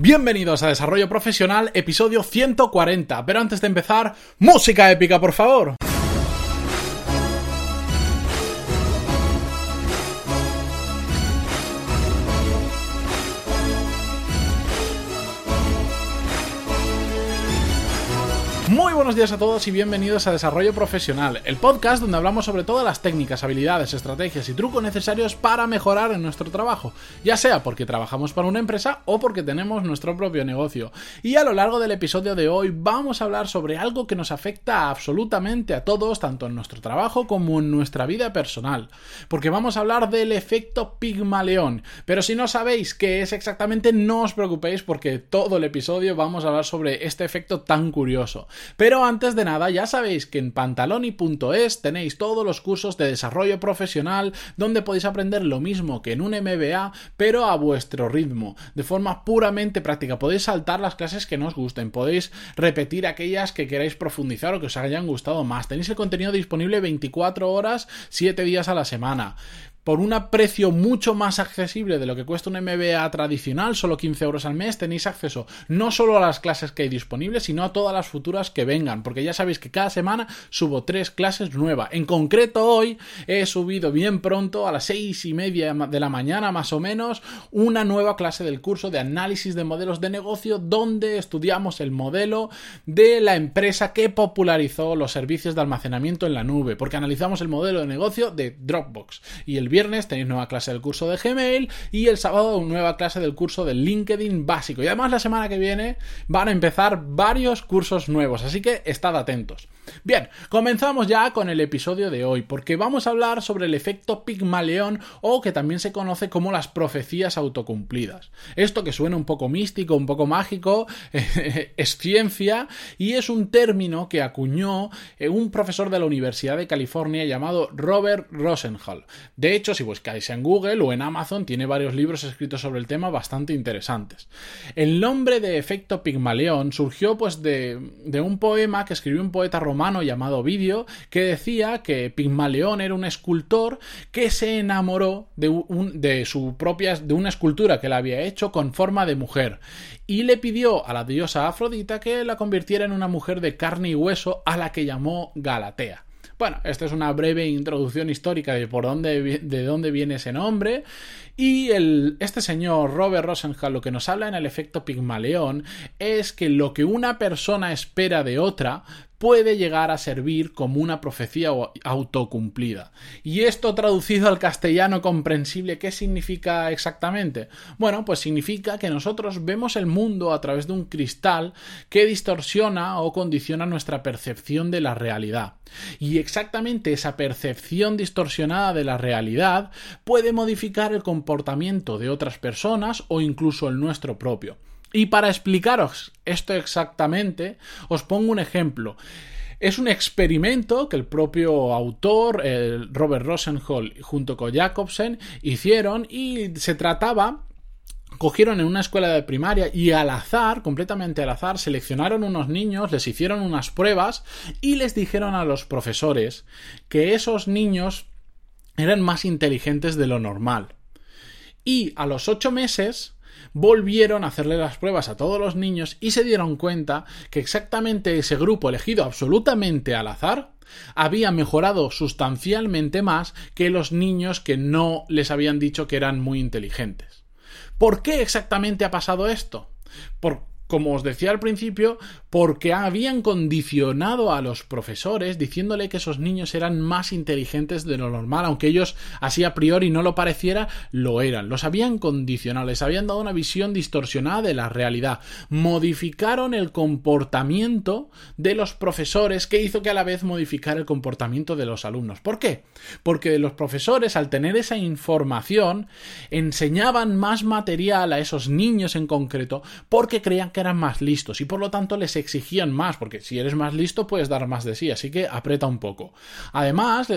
Bienvenidos a Desarrollo Profesional, episodio 140. Pero antes de empezar, música épica, por favor. Buenos días a todos y bienvenidos a Desarrollo Profesional, el podcast donde hablamos sobre todas las técnicas, habilidades, estrategias y trucos necesarios para mejorar en nuestro trabajo, ya sea porque trabajamos para una empresa o porque tenemos nuestro propio negocio. Y a lo largo del episodio de hoy vamos a hablar sobre algo que nos afecta absolutamente a todos, tanto en nuestro trabajo como en nuestra vida personal, porque vamos a hablar del efecto Pigmaleón. Pero si no sabéis qué es exactamente, no os preocupéis porque todo el episodio vamos a hablar sobre este efecto tan curioso. Pero antes de nada, ya sabéis que en pantaloni.es tenéis todos los cursos de desarrollo profesional donde podéis aprender lo mismo que en un MBA, pero a vuestro ritmo, de forma puramente práctica. Podéis saltar las clases que no os gusten, podéis repetir aquellas que queráis profundizar o que os hayan gustado más. Tenéis el contenido disponible 24 horas, 7 días a la semana por un precio mucho más accesible de lo que cuesta un MBA tradicional, solo 15 euros al mes, tenéis acceso no solo a las clases que hay disponibles, sino a todas las futuras que vengan, porque ya sabéis que cada semana subo tres clases nuevas. En concreto, hoy he subido bien pronto, a las seis y media de la mañana más o menos, una nueva clase del curso de análisis de modelos de negocio, donde estudiamos el modelo de la empresa que popularizó los servicios de almacenamiento en la nube, porque analizamos el modelo de negocio de Dropbox. Y el viernes tenéis nueva clase del curso de Gmail y el sábado nueva clase del curso de LinkedIn básico. Y además la semana que viene van a empezar varios cursos nuevos, así que estad atentos. Bien, comenzamos ya con el episodio de hoy, porque vamos a hablar sobre el efecto Pigmaleón o que también se conoce como las profecías autocumplidas. Esto que suena un poco místico, un poco mágico, es ciencia y es un término que acuñó eh, un profesor de la Universidad de California llamado Robert Rosenhall. Hecho, si buscáis en Google o en Amazon, tiene varios libros escritos sobre el tema bastante interesantes. El nombre de efecto Pigmaleón surgió pues de, un poema que escribió un poeta romano llamado Ovidio que decía que Pigmaleón era un escultor que se enamoró de, de su propia de una escultura que le había hecho con forma de mujer y le pidió a la diosa Afrodita que la convirtiera en una mujer de carne y hueso a la que llamó Galatea. Bueno, esta es una breve introducción histórica de por dónde, de dónde viene ese nombre. Y el, este señor Robert Rosenhall lo que nos habla en el efecto Pigmaleón es que lo que una persona espera de otra puede llegar a servir como una profecía autocumplida. ¿Y esto traducido al castellano comprensible qué significa exactamente? Bueno, pues significa que nosotros vemos el mundo a través de un cristal que distorsiona o condiciona nuestra percepción de la realidad. Y exactamente esa percepción distorsionada de la realidad puede modificar el comportamiento de otras personas o incluso el nuestro propio. Y para explicaros esto exactamente, os pongo un ejemplo. Es un experimento que el propio autor, Robert Rosenhall, junto con Jacobsen, hicieron y se trataba cogieron en una escuela de primaria y al azar, completamente al azar, seleccionaron unos niños, les hicieron unas pruebas y les dijeron a los profesores que esos niños eran más inteligentes de lo normal. Y a los ocho meses volvieron a hacerle las pruebas a todos los niños y se dieron cuenta que exactamente ese grupo elegido absolutamente al azar había mejorado sustancialmente más que los niños que no les habían dicho que eran muy inteligentes. ¿Por qué exactamente ha pasado esto? Por como os decía al principio, porque habían condicionado a los profesores diciéndole que esos niños eran más inteligentes de lo normal, aunque ellos así a priori no lo pareciera, lo eran. Los habían condicionado, les habían dado una visión distorsionada de la realidad. Modificaron el comportamiento de los profesores que hizo que a la vez modificara el comportamiento de los alumnos. ¿Por qué? Porque los profesores, al tener esa información, enseñaban más material a esos niños en concreto porque creían que eran más listos y por lo tanto les exigían más, porque si eres más listo puedes dar más de sí, así que aprieta un poco. Además,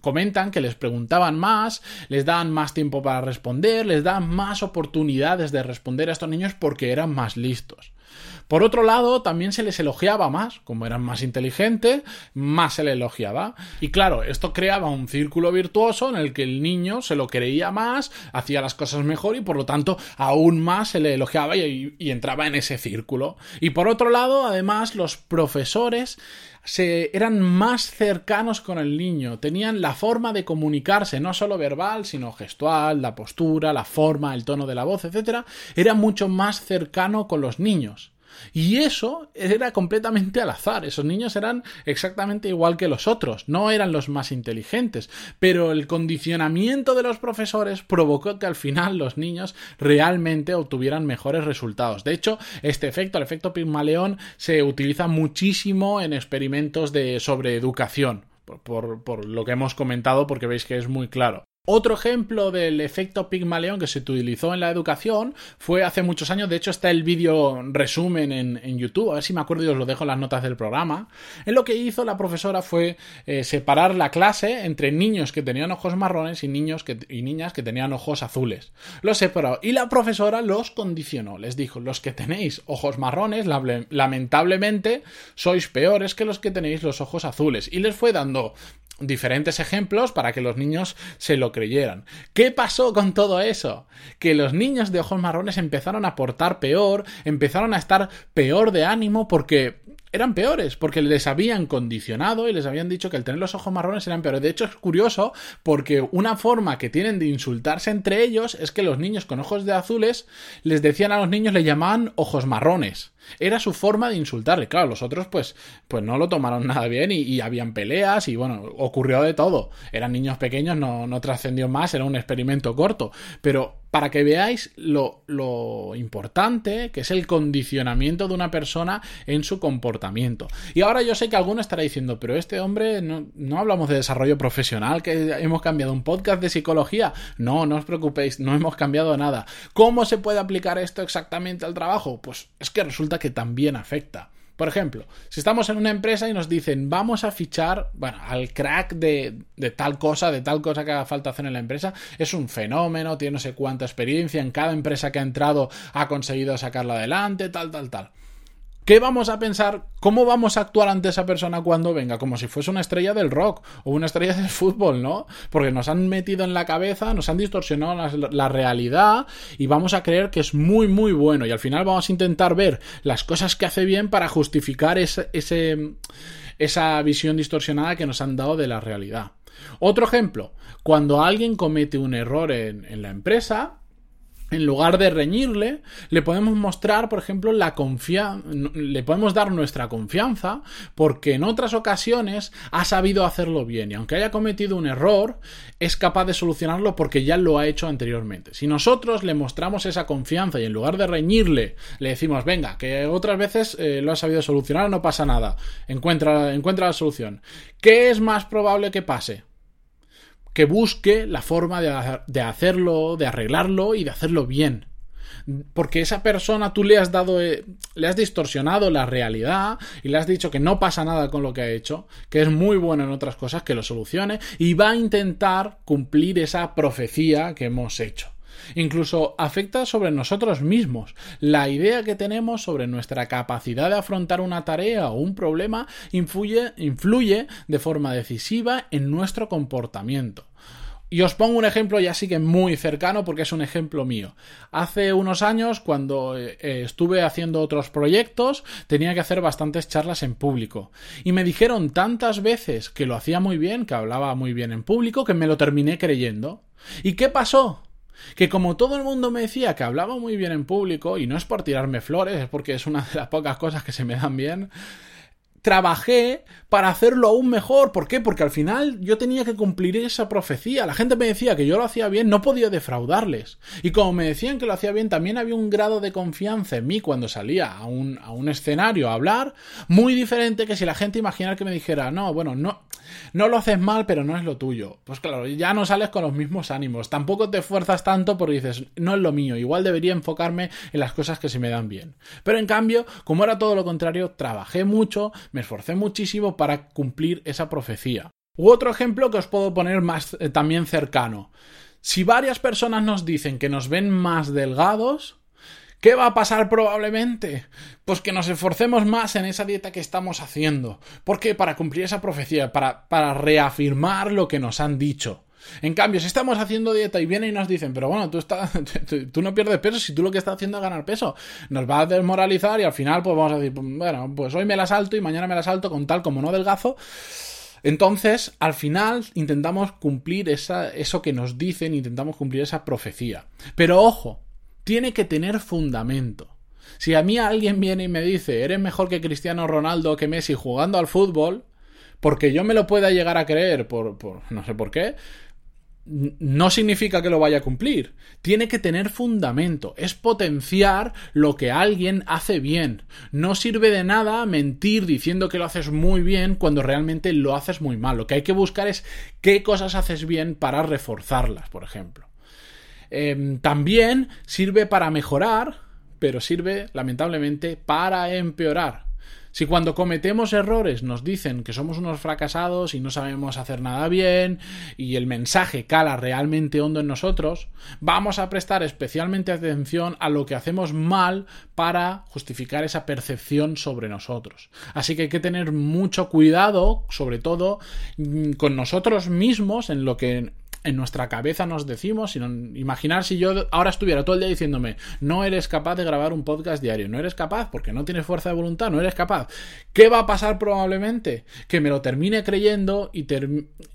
comentan que les preguntaban más, les daban más tiempo para responder, les daban más oportunidades de responder a estos niños porque eran más listos. Por otro lado, también se les elogiaba más, como eran más inteligentes, más se les elogiaba. Y claro, esto creaba un círculo virtuoso en el que el niño se lo creía más, hacía las cosas mejor y por lo tanto aún más se le elogiaba y, entraba en ese círculo. Y por otro lado, además, los profesores se, eran más cercanos con el niño, tenían la forma de comunicarse, no solo verbal, sino gestual, la postura, la forma, el tono de la voz, etc., era mucho más cercano con los niños. Y eso era completamente al azar. Esos niños eran exactamente igual que los otros, no eran los más inteligentes, pero el condicionamiento de los profesores provocó que al final los niños realmente obtuvieran mejores resultados. De hecho, este efecto, el efecto Pigmaleón, se utiliza muchísimo en experimentos de sobre educación. Por, por, lo que hemos comentado, porque veis que es muy claro. Otro ejemplo del efecto Pigmaleón que se utilizó en la educación fue hace muchos años, de hecho está el vídeo resumen en, YouTube, a ver si me acuerdo y os lo dejo en las notas del programa, en lo que hizo la profesora fue eh, separar la clase entre niños que tenían ojos marrones y, niños y niñas que tenían ojos azules. Los separó y la profesora los condicionó, les dijo, los que tenéis ojos marrones, lamentablemente sois peores que los que tenéis los ojos azules, y les fue dando diferentes ejemplos para que los niños se lo creyeran. ¿Qué pasó con todo eso? Que los niños de ojos marrones empezaron a portar peor, empezaron a estar peor de ánimo porque eran peores, porque les habían condicionado y les habían dicho que el tener los ojos marrones eran peores. De hecho, es curioso porque una forma que tienen de insultarse entre ellos es que los niños con ojos de azules les decían a los niños, le llamaban ojos marrones. Era su forma de insultarle. Claro, los otros pues, pues no lo tomaron nada bien y, habían peleas y bueno, ocurrió de todo. Eran niños pequeños, no, no trascendió más, era un experimento corto. Pero para que veáis lo, importante que es el condicionamiento de una persona en su comportamiento. Y ahora yo sé que alguno estará diciendo, pero este hombre no, no hablamos de desarrollo profesional, que hemos cambiado un podcast de psicología. No, no os preocupéis, no hemos cambiado nada. ¿Cómo se puede aplicar esto exactamente al trabajo? Pues es que resulta que también afecta. Por ejemplo, si estamos en una empresa y nos dicen vamos a fichar, bueno, al crack de, de, tal cosa, de tal cosa que haga falta hacer en la empresa, es un fenómeno, tiene no sé cuánta experiencia, en cada empresa que ha entrado ha conseguido sacarla adelante, tal, tal, tal. ¿Qué vamos a pensar? ¿Cómo vamos a actuar ante esa persona cuando venga? Como si fuese una estrella del rock o una estrella del fútbol, ¿no? Porque nos han metido en la cabeza, nos han distorsionado la, realidad y vamos a creer que es muy, muy bueno. Y al final vamos a intentar ver las cosas que hace bien para justificar esa visión distorsionada que nos han dado de la realidad. Otro ejemplo, cuando alguien comete un error en la empresa, en lugar de reñirle, le podemos mostrar, por ejemplo, la confianza, le podemos dar nuestra confianza porque en otras ocasiones ha sabido hacerlo bien y aunque haya cometido un error, es capaz de solucionarlo porque ya lo ha hecho anteriormente. Si nosotros le mostramos esa confianza y en lugar de reñirle, le decimos, venga, que otras veces eh, lo ha sabido solucionar, no pasa nada, encuentra, encuentra la solución. ¿Qué es más probable que pase? Que busque la forma de, hacerlo, de arreglarlo y de hacerlo bien. Porque esa persona tú le has dado, eh, le has distorsionado la realidad y le has dicho que no pasa nada con lo que ha hecho, que es muy bueno en otras cosas, que lo solucione y va a intentar cumplir esa profecía que hemos hecho. Incluso afecta sobre nosotros mismos. La idea que tenemos sobre nuestra capacidad de afrontar una tarea o un problema influye, de forma decisiva en nuestro comportamiento. Y os pongo un ejemplo ya sí que muy cercano porque es un ejemplo mío. Hace unos años, cuando eh, estuve haciendo otros proyectos, tenía que hacer bastantes charlas en público. Y me dijeron tantas veces que lo hacía muy bien, que hablaba muy bien en público, que me lo terminé creyendo. ¿Y qué pasó? Que como todo el mundo me decía que hablaba muy bien en público, y no es por tirarme flores, es porque es una de las pocas cosas que se me dan bien, trabajé para hacerlo aún mejor. ¿Por qué? Porque al final yo tenía que cumplir esa profecía. La gente me decía que yo lo hacía bien, no podía defraudarles. Y como me decían que lo hacía bien, también había un grado de confianza en mí cuando salía a un, a un escenario a hablar, muy diferente que si la gente imaginara que me dijera, no, bueno, no, no lo haces mal, pero no es lo tuyo. Pues claro, ya no sales con los mismos ánimos. Tampoco te esfuerzas tanto porque dices, no es lo mío. Igual debería enfocarme en las cosas que se me dan bien. Pero en cambio, como era todo lo contrario, trabajé mucho, me esforcé muchísimo para cumplir esa profecía. U otro ejemplo que os puedo poner más eh, también cercano. Si varias personas nos dicen que nos ven más delgados, ¿Qué va a pasar probablemente? Pues que nos esforcemos más en esa dieta que estamos haciendo. ¿Por qué? Para cumplir esa profecía, para, para reafirmar lo que nos han dicho. En cambio, si estamos haciendo dieta y vienen y nos dicen, pero bueno, tú, tú no pierdes peso si tú lo que estás haciendo es ganar peso, nos va a desmoralizar y al final pues vamos a decir, bueno, pues hoy me la salto y mañana me la salto con tal como no delgazo. Entonces, al final intentamos cumplir esa, eso que nos dicen, intentamos cumplir esa profecía. Pero ojo, tiene que tener fundamento. Si a mí alguien viene y me dice, eres mejor que Cristiano Ronaldo que Messi jugando al fútbol, porque yo me lo pueda llegar a creer por no sé por qué, no significa que lo vaya a cumplir. Tiene que tener fundamento. Es potenciar lo que alguien hace bien. No sirve de nada mentir diciendo que lo haces muy bien cuando realmente lo haces muy mal. Lo que hay que buscar es qué cosas haces bien para reforzarlas, por ejemplo. Em, también sirve para mejorar, pero sirve lamentablemente para empeorar. Si cuando cometemos errores nos dicen que somos unos fracasados y no sabemos hacer nada bien y el mensaje cala realmente hondo en nosotros, vamos a prestar especialmente atención a lo que hacemos mal para justificar esa percepción sobre nosotros. Así que hay que tener mucho cuidado, sobre todo mm, con nosotros mismos, en lo que en nuestra cabeza nos decimos, sino imaginar si yo ahora estuviera todo el día diciéndome, no eres capaz de grabar un podcast diario, no eres capaz porque no tienes fuerza de voluntad, no eres capaz. ¿Qué va a pasar probablemente? Que me lo termine creyendo y,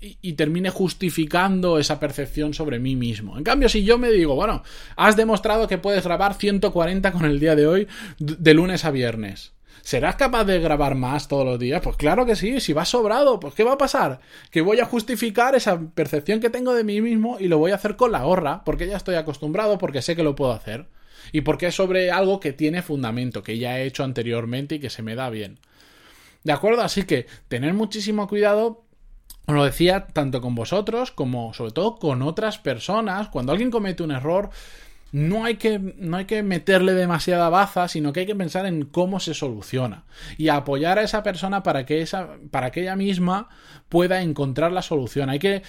y termine justificando esa percepción sobre mí mismo. En cambio, si yo me digo, bueno, has demostrado que puedes grabar 140 con el día de hoy, de lunes a viernes. ¿Serás capaz de grabar más todos los días? Pues claro que sí, si vas sobrado, pues ¿qué va a pasar? Que voy a justificar esa percepción que tengo de mí mismo y lo voy a hacer con la gorra, porque ya estoy acostumbrado, porque sé que lo puedo hacer. Y porque es sobre algo que tiene fundamento, que ya he hecho anteriormente y que se me da bien. ¿De acuerdo? Así que tener muchísimo cuidado os lo decía tanto con vosotros como sobre todo con otras personas. Cuando alguien comete un error, no hay que, no hay que meterle demasiada baza, sino que hay que pensar en cómo se soluciona y apoyar a esa persona para que, esa, para ella misma pueda encontrar la solución. Hay que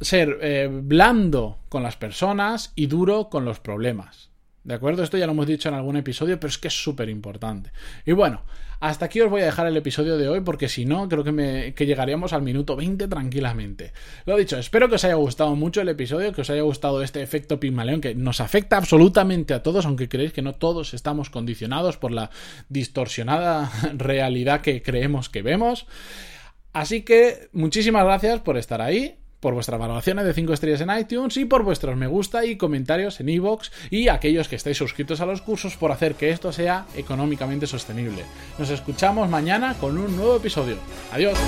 ser eh, blando con las personas y duro con los problemas. ¿De acuerdo? Esto ya lo hemos dicho en algún episodio, pero es que es súper importante. Y bueno, hasta aquí os voy a dejar el episodio de hoy, porque si no, creo que, me, que llegaríamos al minuto 20 tranquilamente. Lo dicho, espero que os haya gustado mucho el episodio, que os haya gustado este efecto Pigmaleón, que nos afecta absolutamente a todos, aunque creéis que no todos estamos condicionados por la distorsionada realidad que creemos que vemos. Así que muchísimas gracias por estar ahí por vuestras valoraciones de 5 estrellas en iTunes y por vuestros me gusta y comentarios en iVoox y aquellos que estáis suscritos a los cursos por hacer que esto sea económicamente sostenible. Nos escuchamos mañana con un nuevo episodio. Adiós.